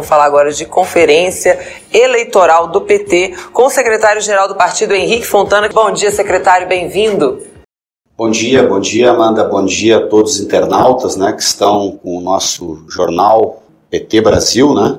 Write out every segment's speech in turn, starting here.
vamos falar agora de conferência eleitoral do PT com o secretário-geral do partido, Henrique Fontana. Bom dia, secretário, bem-vindo. Bom dia, bom dia, Amanda, bom dia a todos os internautas né, que estão com o nosso jornal PT Brasil, né?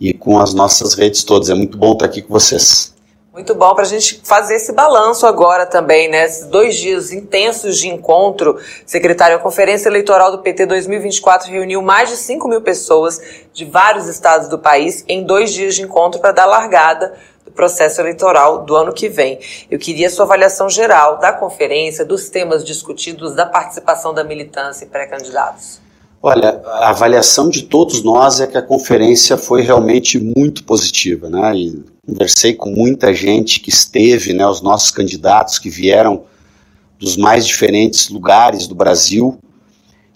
E com as nossas redes todas. É muito bom estar aqui com vocês. Muito bom para a gente fazer esse balanço agora também, né? Esses dois dias intensos de encontro. Secretário, a Conferência Eleitoral do PT 2024 reuniu mais de 5 mil pessoas de vários estados do país em dois dias de encontro para dar largada do processo eleitoral do ano que vem. Eu queria sua avaliação geral da conferência, dos temas discutidos, da participação da militância e pré-candidatos. Olha, a avaliação de todos nós é que a conferência foi realmente muito positiva, né? E conversei com muita gente que esteve, né, os nossos candidatos que vieram dos mais diferentes lugares do Brasil.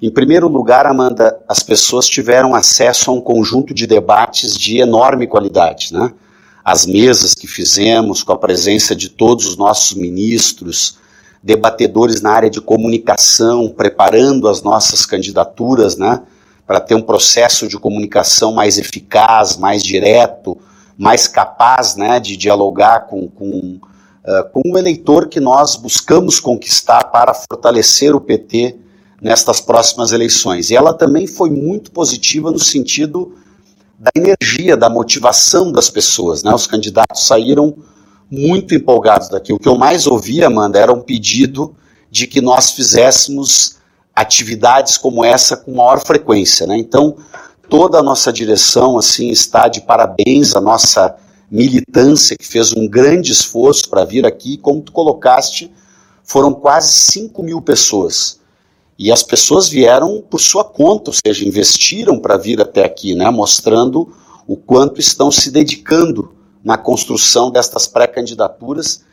Em primeiro lugar, Amanda, as pessoas tiveram acesso a um conjunto de debates de enorme qualidade, né? As mesas que fizemos com a presença de todos os nossos ministros, debatedores na área de comunicação, preparando as nossas candidaturas, né? Para ter um processo de comunicação mais eficaz, mais direto, mais capaz né, de dialogar com, com, uh, com o eleitor que nós buscamos conquistar para fortalecer o PT nestas próximas eleições. E ela também foi muito positiva no sentido da energia, da motivação das pessoas. Né? Os candidatos saíram muito empolgados daqui. O que eu mais ouvi, Amanda, era um pedido de que nós fizéssemos atividades como essa com maior frequência. Né? Então, toda a nossa direção assim está de parabéns, a nossa militância que fez um grande esforço para vir aqui, como tu colocaste, foram quase 5 mil pessoas. E as pessoas vieram por sua conta, ou seja, investiram para vir até aqui, né, mostrando o quanto estão se dedicando na construção destas pré-candidaturas.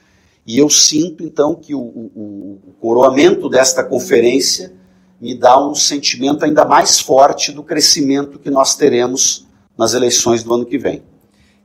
E eu sinto, então, que o, o, o coroamento desta conferência me dá um sentimento ainda mais forte do crescimento que nós teremos nas eleições do ano que vem.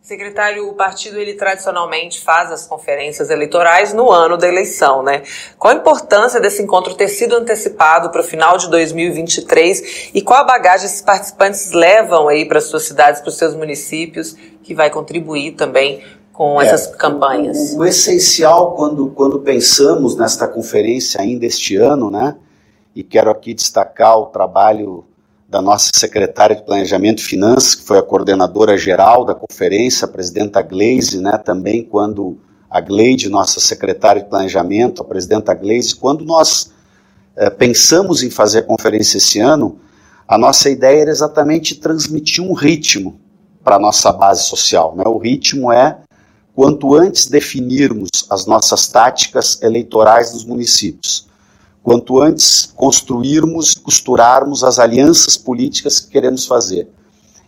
Secretário, o partido ele tradicionalmente faz as conferências eleitorais no ano da eleição, né? Qual a importância desse encontro ter sido antecipado para o final de 2023 e qual a bagagem esses participantes levam aí para as suas cidades, para os seus municípios, que vai contribuir também com essas é, campanhas? O, o, essencial quando, quando pensamos nesta conferência ainda este ano, né? e quero aqui destacar o trabalho da nossa secretária de Planejamento e Finanças, que foi a coordenadora geral da conferência, a presidenta Gleise, né, também quando a Gleide, nossa secretária de Planejamento, a presidenta Gleise, quando nós é, pensamos em fazer a conferência esse ano, a nossa ideia era exatamente transmitir um ritmo para a nossa base social. Né? O ritmo é quanto antes definirmos as nossas táticas eleitorais nos municípios quanto antes construirmos costurarmos as alianças políticas que queremos fazer.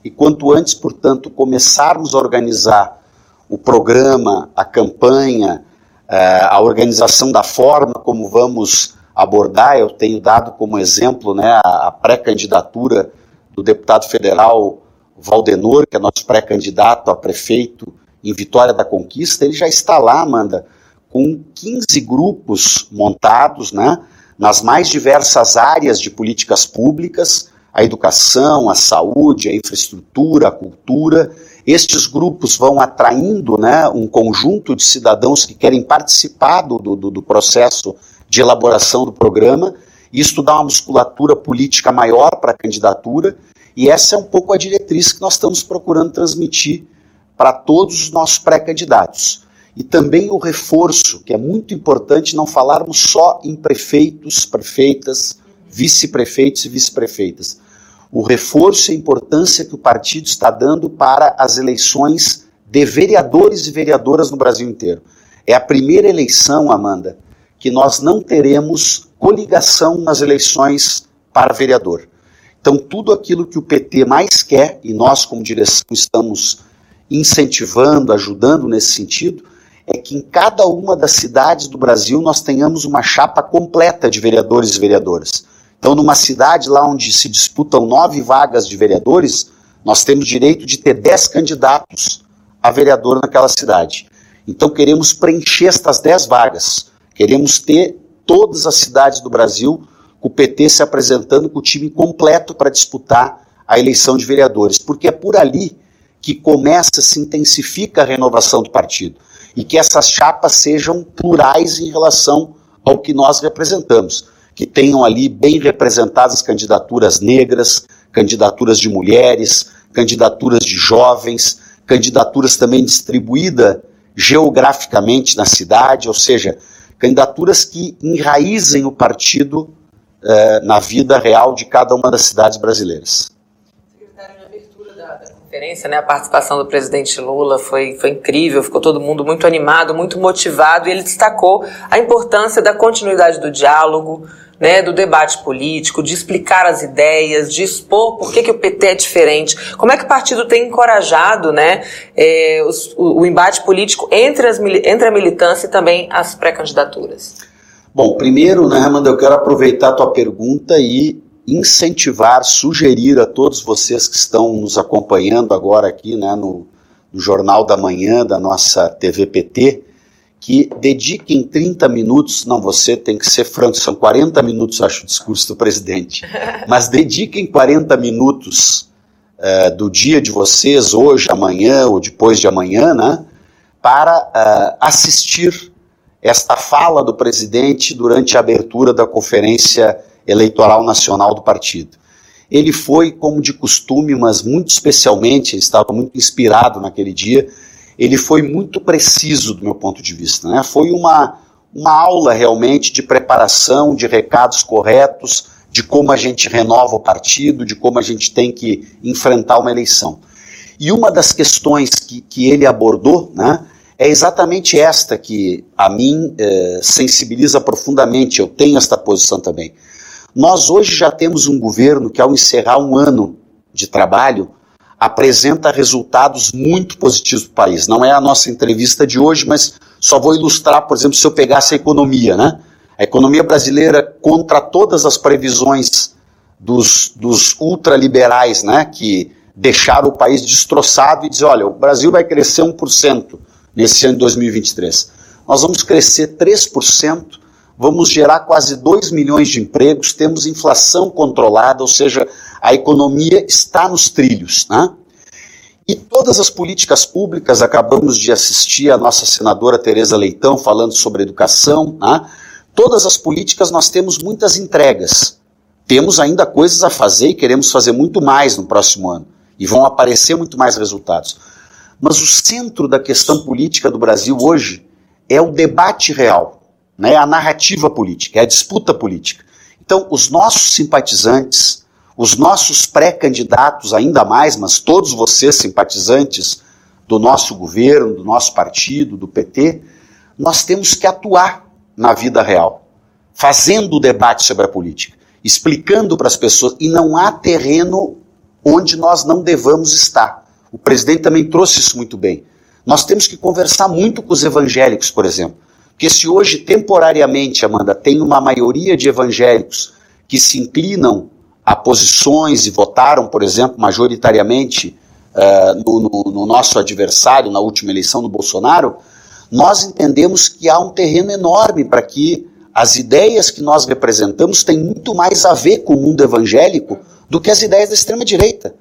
E quanto antes, portanto, começarmos a organizar o programa, a campanha, eh, a organização da forma como vamos abordar, eu tenho dado como exemplo né, a pré-candidatura do deputado federal Valdenor, que é nosso pré-candidato a prefeito em Vitória da Conquista, ele já está lá, Amanda, com 15 grupos montados, né? Nas mais diversas áreas de políticas públicas, a educação, a saúde, a infraestrutura, a cultura. Estes grupos vão atraindo né, um conjunto de cidadãos que querem participar do, do, do processo de elaboração do programa. Isso dá uma musculatura política maior para a candidatura, e essa é um pouco a diretriz que nós estamos procurando transmitir para todos os nossos pré-candidatos. E também o reforço, que é muito importante não falarmos só em prefeitos, prefeitas, vice-prefeitos e vice-prefeitas. O reforço e a importância que o partido está dando para as eleições de vereadores e vereadoras no Brasil inteiro. É a primeira eleição, Amanda, que nós não teremos coligação nas eleições para vereador. Então, tudo aquilo que o PT mais quer, e nós, como direção, estamos incentivando, ajudando nesse sentido, é que em cada uma das cidades do Brasil nós tenhamos uma chapa completa de vereadores e vereadoras. Então, numa cidade lá onde se disputam nove vagas de vereadores, nós temos direito de ter dez candidatos a vereador naquela cidade. Então, queremos preencher estas dez vagas. Queremos ter todas as cidades do Brasil com o PT se apresentando com o time completo para disputar a eleição de vereadores, porque é por ali que começa, se intensifica a renovação do partido e que essas chapas sejam plurais em relação ao que nós representamos, que tenham ali bem representadas candidaturas negras, candidaturas de mulheres, candidaturas de jovens, candidaturas também distribuídas geograficamente na cidade, ou seja, candidaturas que enraizem o partido eh, na vida real de cada uma das cidades brasileiras conferência, né, a participação do presidente Lula foi, foi incrível, ficou todo mundo muito animado, muito motivado, e ele destacou a importância da continuidade do diálogo, né, do debate político, de explicar as ideias, de expor por que, que o PT é diferente. Como é que o partido tem encorajado né, é, os, o, o, embate político entre, as, entre a militância e também as pré-candidaturas? Bom, primeiro, né, Amanda, eu quero aproveitar a tua pergunta e incentivar, sugerir a todos vocês que estão nos acompanhando agora aqui né, no, no Jornal da Manhã da nossa TVPT, que dediquem 30 minutos, não, você tem que ser franco, são 40 minutos, acho, o discurso do presidente, mas dediquem 40 minutos uh, do dia de vocês, hoje, amanhã ou depois de amanhã, né, para uh, assistir esta fala do presidente durante a abertura da conferência eleitoral nacional do partido. Ele foi, como de costume, mas muito especialmente, estava muito inspirado naquele dia, ele foi muito preciso do meu ponto de vista. Né? Foi uma, uma aula realmente de preparação, de recados corretos, de como a gente renova o partido, de como a gente tem que enfrentar uma eleição. E uma das questões que, que ele abordou né, é exatamente esta que a mim eh, sensibiliza profundamente, eu tenho esta posição também. Nós hoje já temos um governo que, ao encerrar um ano de trabalho, apresenta resultados muito positivos para o país. Não é a nossa entrevista de hoje, mas só vou ilustrar, por exemplo, se eu pegasse a economia, né? A economia brasileira, contra todas as previsões dos, dos ultraliberais, né, que deixaram o país destroçado e dizer, olha, o Brasil vai crescer 1% nesse ano de 2023. Nós vamos crescer 3%, vamos gerar quase 2 milhões de empregos, temos inflação controlada, ou seja, a economia está nos trilhos. Né? E todas as políticas públicas, acabamos de assistir a nossa senadora Tereza Leitão falando sobre educação, né? todas as políticas nós temos muitas entregas. Temos ainda coisas a fazer e queremos fazer muito mais no próximo ano. E vão aparecer muito mais resultados. Mas o centro da questão política do Brasil hoje é o debate real né, a narrativa política, é a disputa política. Então, os nossos simpatizantes, os nossos pré-candidatos, ainda mais, mas todos vocês simpatizantes do nosso governo, do nosso partido, do PT, nós temos que atuar na vida real, fazendo o debate sobre a política, explicando para as pessoas, e não há terreno onde nós não devamos estar. O presidente também trouxe isso muito bem. Nós temos que conversar muito com os evangélicos, por exemplo. Porque se hoje, temporariamente, Amanda, tem uma maioria de evangélicos que se inclinam a posições e votaram, por exemplo, majoritariamente uh, no, no, no nosso adversário na última eleição do Bolsonaro, nós entendemos que há um terreno enorme para que as ideias que nós representamos têm muito mais a ver com o mundo evangélico do que as ideias da extrema-direita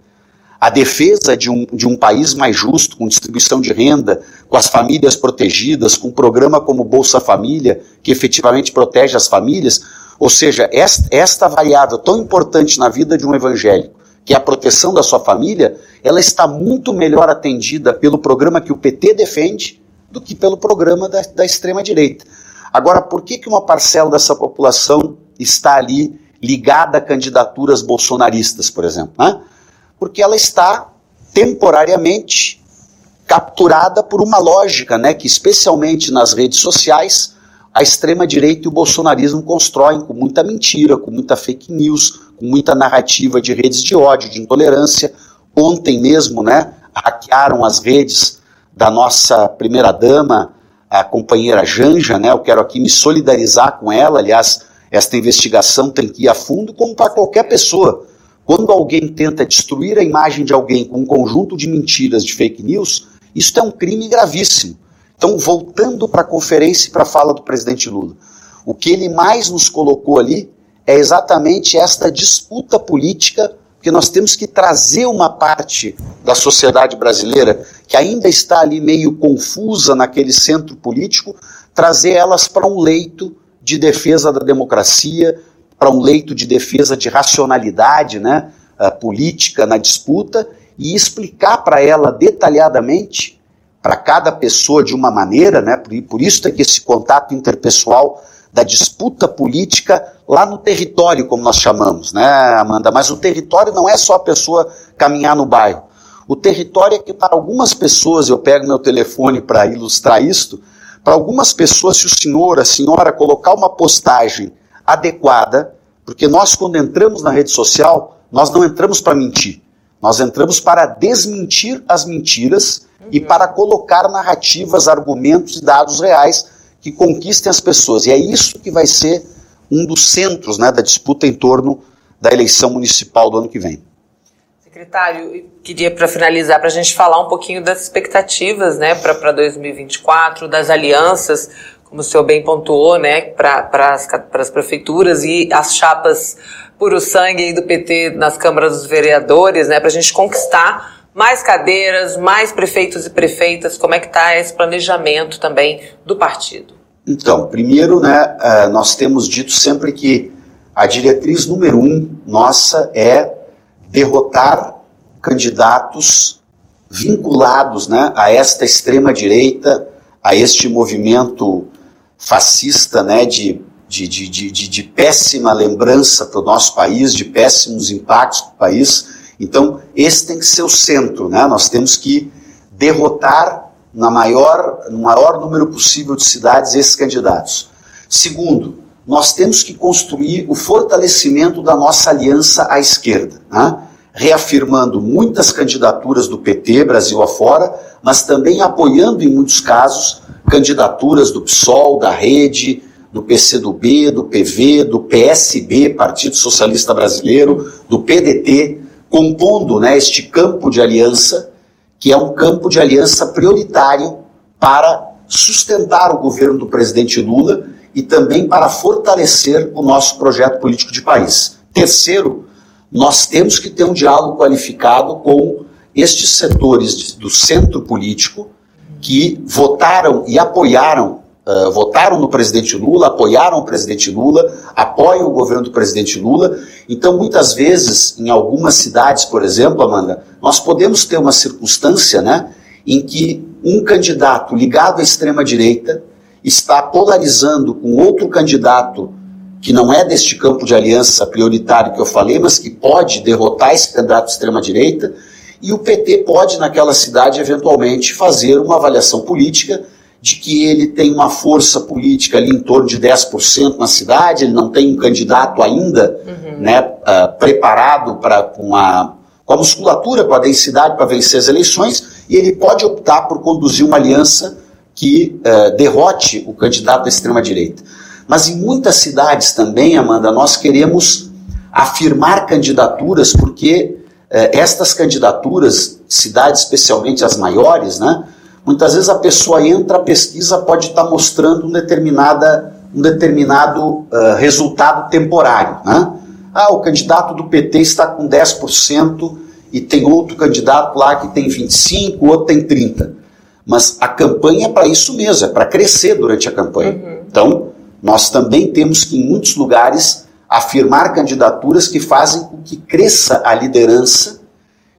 a defesa de um, de um país mais justo, com distribuição de renda, com as famílias protegidas, com um programa como Bolsa Família, que efetivamente protege as famílias. Ou seja, esta, esta variável tão importante na vida de um evangélico, que é a proteção da sua família, ela está muito melhor atendida pelo programa que o PT defende do que pelo programa da, da extrema-direita. Agora, por que, que uma parcela dessa população está ali ligada a candidaturas bolsonaristas, por exemplo? Né? Porque ela está temporariamente capturada por uma lógica, né, que especialmente nas redes sociais a extrema direita e o bolsonarismo constroem com muita mentira, com muita fake news, com muita narrativa de redes de ódio, de intolerância. Ontem mesmo, né, hackearam as redes da nossa primeira dama, a companheira Janja, né? Eu quero aqui me solidarizar com ela. Aliás, esta investigação tem que ir a fundo, como para qualquer pessoa. Quando alguém tenta destruir a imagem de alguém com um conjunto de mentiras, de fake news, isso é um crime gravíssimo. Então, voltando para a conferência e para a fala do presidente Lula, o que ele mais nos colocou ali é exatamente esta disputa política porque nós temos que trazer uma parte da sociedade brasileira que ainda está ali meio confusa naquele centro político, trazer elas para um leito de defesa da democracia, para um leito de defesa de racionalidade né, política na disputa e explicar para ela detalhadamente, para cada pessoa de uma maneira, né, por, por isso tem que esse contato interpessoal da disputa política lá no território, como nós chamamos, né, Amanda? Mas o território não é só a pessoa caminhar no bairro. O território é que, para algumas pessoas, eu pego meu telefone para ilustrar isto, para algumas pessoas, se o senhor, a senhora colocar uma postagem adequada, porque nós, quando entramos na rede social, nós não entramos para mentir, nós entramos para desmentir as mentiras uhum. e para colocar narrativas, argumentos e dados reais que conquistem as pessoas. E é isso que vai ser um dos centros né, da disputa em torno da eleição municipal do ano que vem. Secretário, queria para finalizar para a gente falar um pouquinho das expectativas né, para 2024, das alianças, como o senhor bem pontuou, né, para as prefeituras e as chapas puro sangue do PT nas câmaras dos vereadores, né, para a gente conquistar mais cadeiras, mais prefeitos e prefeitas, como é que está esse planejamento também do partido? Então, primeiro, né, eh, nós temos dito sempre que a diretriz número um nossa é derrotar candidatos vinculados né, a esta extrema-direita, a este movimento fascista né, de, de, de, de, de péssima lembrança para o nosso país, de péssimos impactos para o país. Então, esse tem que ser o centro. Né? Nós temos que derrotar na maior, no maior número possível de cidades esses candidatos. Segundo, nós temos que construir o fortalecimento da nossa aliança à esquerda, né? Reafirmando muitas candidaturas do PT, Brasil afora, mas também apoiando, em muitos casos, candidaturas do PSOL, da Rede, do PCdoB, do PV, do PSB, Partido Socialista Brasileiro, do PDT, compondo né, este campo de aliança que é um campo de aliança prioritário para sustentar o governo do presidente Lula e também para fortalecer o nosso projeto político de país. Terceiro, nós temos que ter um diálogo qualificado com estes setores do centro político que votaram e apoiaram uh, votaram no presidente Lula, apoiaram o presidente Lula, apoiam o governo do presidente Lula. Então, muitas vezes, em algumas cidades, por exemplo, Amanda, nós podemos ter uma circunstância né, em que um candidato ligado à extrema-direita está polarizando com outro candidato que não é deste campo de aliança prioritário que eu falei, mas que pode derrotar esse candidato de extrema-direita, e o PT pode, naquela cidade, eventualmente fazer uma avaliação política de que ele tem uma força política ali em torno de 10% na cidade, ele não tem um candidato ainda uhum. né, uh, preparado para com a, com a musculatura, com a densidade para vencer as eleições, e ele pode optar por conduzir uma aliança que uh, derrote o candidato da extrema-direita. Mas em muitas cidades também, Amanda, nós queremos afirmar candidaturas, porque uh, estas candidaturas, cidades especialmente as maiores, né, Muitas vezes a pessoa entra, a pesquisa pode estar mostrando um, determinada, um determinado uh, resultado temporário. Né? Ah, o candidato do PT está com 10% e tem outro candidato lá que tem 25%, outro tem 30%. Mas a campanha é para isso mesmo, é para crescer durante a campanha. Uhum. Então, nós também temos que, em muitos lugares, afirmar candidaturas que fazem com que cresça a liderança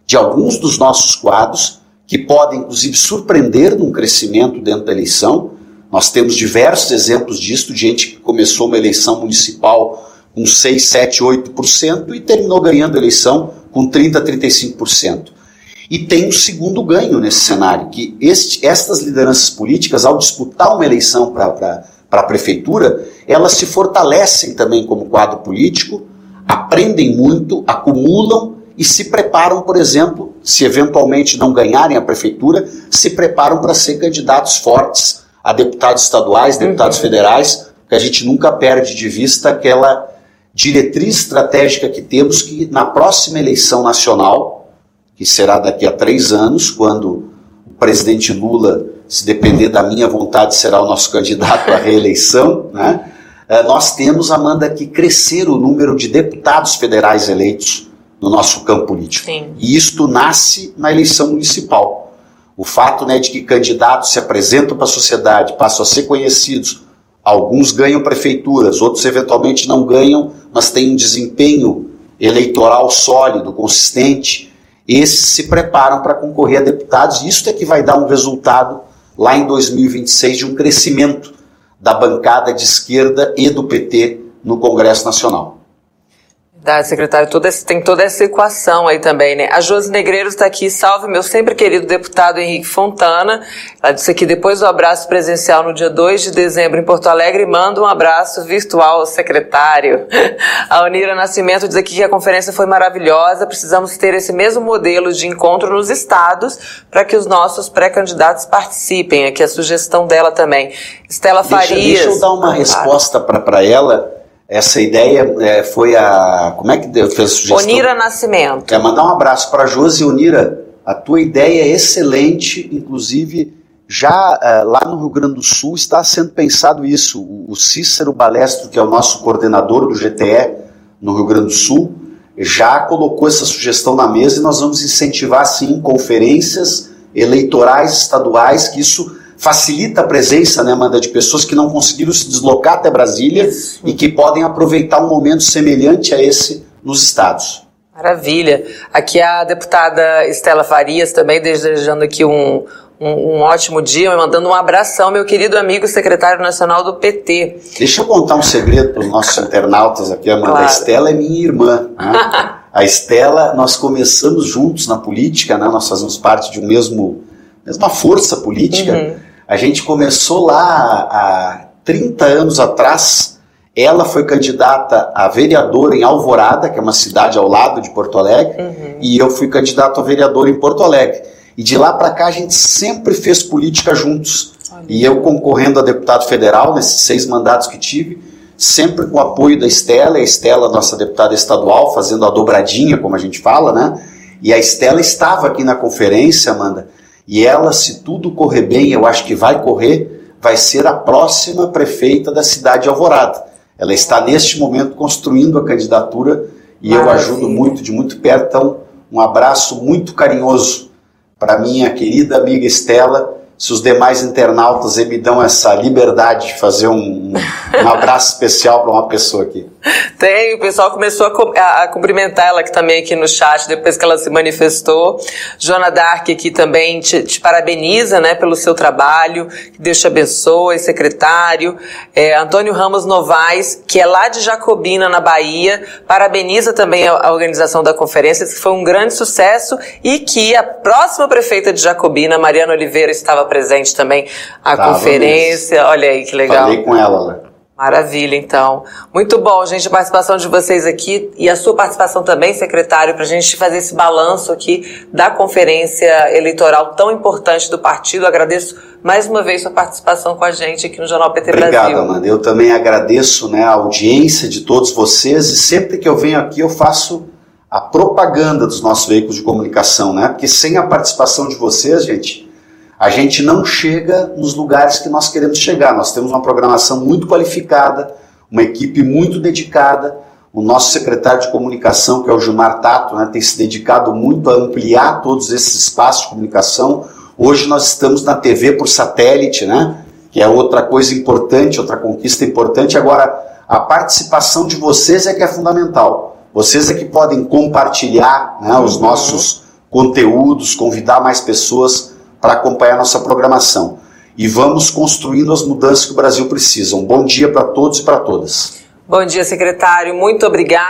de alguns dos nossos quadros que podem, inclusive, surpreender num crescimento dentro da eleição. Nós temos diversos exemplos disso, de gente que começou uma eleição municipal com 6, 7, 8% e terminou ganhando a eleição com 30, 35%. E tem um segundo ganho nesse cenário, que este, estas lideranças políticas, ao disputar uma eleição para a prefeitura, elas se fortalecem também como quadro político, aprendem muito, acumulam e se preparam, por exemplo, se eventualmente não ganharem a prefeitura, se preparam para ser candidatos fortes a deputados estaduais, deputados uhum. federais, que a gente nunca perde de vista aquela diretriz estratégica que temos que na próxima eleição nacional, que será daqui a três anos, quando o presidente Lula, se depender da minha vontade, será o nosso candidato à reeleição, né? Eh, nós temos, Amanda, que crescer o número de deputados federais eleitos no nosso campo político. Sim. E isto nasce na eleição municipal. O fato né, de que candidatos se apresentam para a sociedade, passam a ser conhecidos, alguns ganham prefeituras, outros eventualmente não ganham, mas têm um desempenho eleitoral sólido, consistente, esses se preparam para concorrer a deputados, e isso é que vai dar um resultado lá em 2026 de um crescimento da bancada de esquerda e do PT no Congresso Nacional. Verdade, secretário, toda tem toda essa equação aí também, né? A Josi Negreiro está aqui, salve meu sempre querido deputado Henrique Fontana. Ela disse aqui, depois do abraço presencial no dia 2 de dezembro em Porto Alegre, manda um abraço virtual ao secretário. A Onira Nascimento diz aqui que a conferência foi maravilhosa, precisamos ter esse mesmo modelo de encontro nos estados para que os nossos pré-candidatos participem. Aqui a sugestão dela também. Estela Deixa, Farias. deixa eu dar uma resposta para ela. Essa ideia é, foi a. Como é que deu, fez a sugestão? Onira Nascimento. É mandar um abraço para a Josi Onira. A tua ideia é excelente, inclusive já uh, lá no Rio Grande do Sul está sendo pensado isso. O, o Cícero Balestro, que é o nosso coordenador do GTE no Rio Grande do Sul, já colocou essa sugestão na mesa e nós vamos incentivar sim conferências eleitorais estaduais, que isso facilita a presença, né, Amanda, de pessoas que não conseguiram se deslocar até Brasília Isso. e que podem aproveitar um momento semelhante a esse nos estados. Maravilha. Aqui a deputada Estela Farias também desejando aqui um, um, um, ótimo dia, mandando um abração, meu querido amigo secretário nacional do PT. Deixa eu contar um segredo para os nossos internautas aqui, Amanda. Claro. A Estela é minha irmã. Né? a Estela, nós começamos juntos na política, né? nós fazemos parte de um mesmo mesma força política. Uhum. A gente começou lá há 30 anos atrás. Ela foi candidata a vereadora em Alvorada, que é uma cidade ao lado de Porto Alegre, uhum. e eu fui candidato a vereador em Porto Alegre. E de lá para cá a gente sempre fez política juntos. E eu concorrendo a deputado federal nesses seis mandatos que tive, sempre com o apoio da Estela, a Estela, nossa deputada estadual, fazendo a dobradinha, como a gente fala, né? E a Estela estava aqui na conferência, Amanda, e ela, se tudo correr bem, eu acho que vai correr, vai ser a próxima prefeita da cidade de Alvorada. Ela está neste momento construindo a candidatura e Maravilha. eu ajudo muito, de muito perto. Então, um abraço muito carinhoso para minha querida amiga Estela se os demais internautas me dão essa liberdade de fazer um, um abraço especial para uma pessoa aqui. Tem, o pessoal começou a, a, cumprimentar ela também aqui no chat, depois que ela se manifestou. Joana Dark aqui também te, te parabeniza né, pelo seu trabalho, que Deus te abençoe, secretário. É, Antônio Ramos Novaes, que é lá de Jacobina, na Bahia, parabeniza também a, a organização da conferência, que foi um grande sucesso e que a próxima prefeita de Jacobina, Mariana Oliveira, estava presente também a Tava conferência. Mesmo. Olha aí que legal. Falei com ela, né? Maravilha, então. Muito bom, gente, a participação de vocês aqui e a sua participação também, secretário, para a gente fazer esse balanço aqui da conferência eleitoral tão importante do partido. Agradeço mais uma vez sua participação com a gente aqui no Jornal PT Obrigado, Brasil. Obrigado, Amanda. Eu também agradeço né, a audiência de todos vocês e sempre que eu venho aqui eu faço a propaganda dos nossos veículos de comunicação, né? Porque sem a participação de vocês, gente, a gente não chega nos lugares que nós queremos chegar. Nós temos uma programação muito qualificada, uma equipe muito dedicada. O nosso secretário de comunicação, que é o Gilmar Tato, né, tem se dedicado muito a ampliar todos esses espaços de comunicação. Hoje nós estamos na TV por satélite, né, que é outra coisa importante, outra conquista importante. Agora, a participação de vocês é que é fundamental. Vocês é que podem compartilhar né, os nossos conteúdos, convidar mais pessoas para acompanhar nossa programação. E vamos construindo as mudanças que o Brasil precisa. Um bom dia para todos e para todas. Bom dia, secretário. Muito obrigado.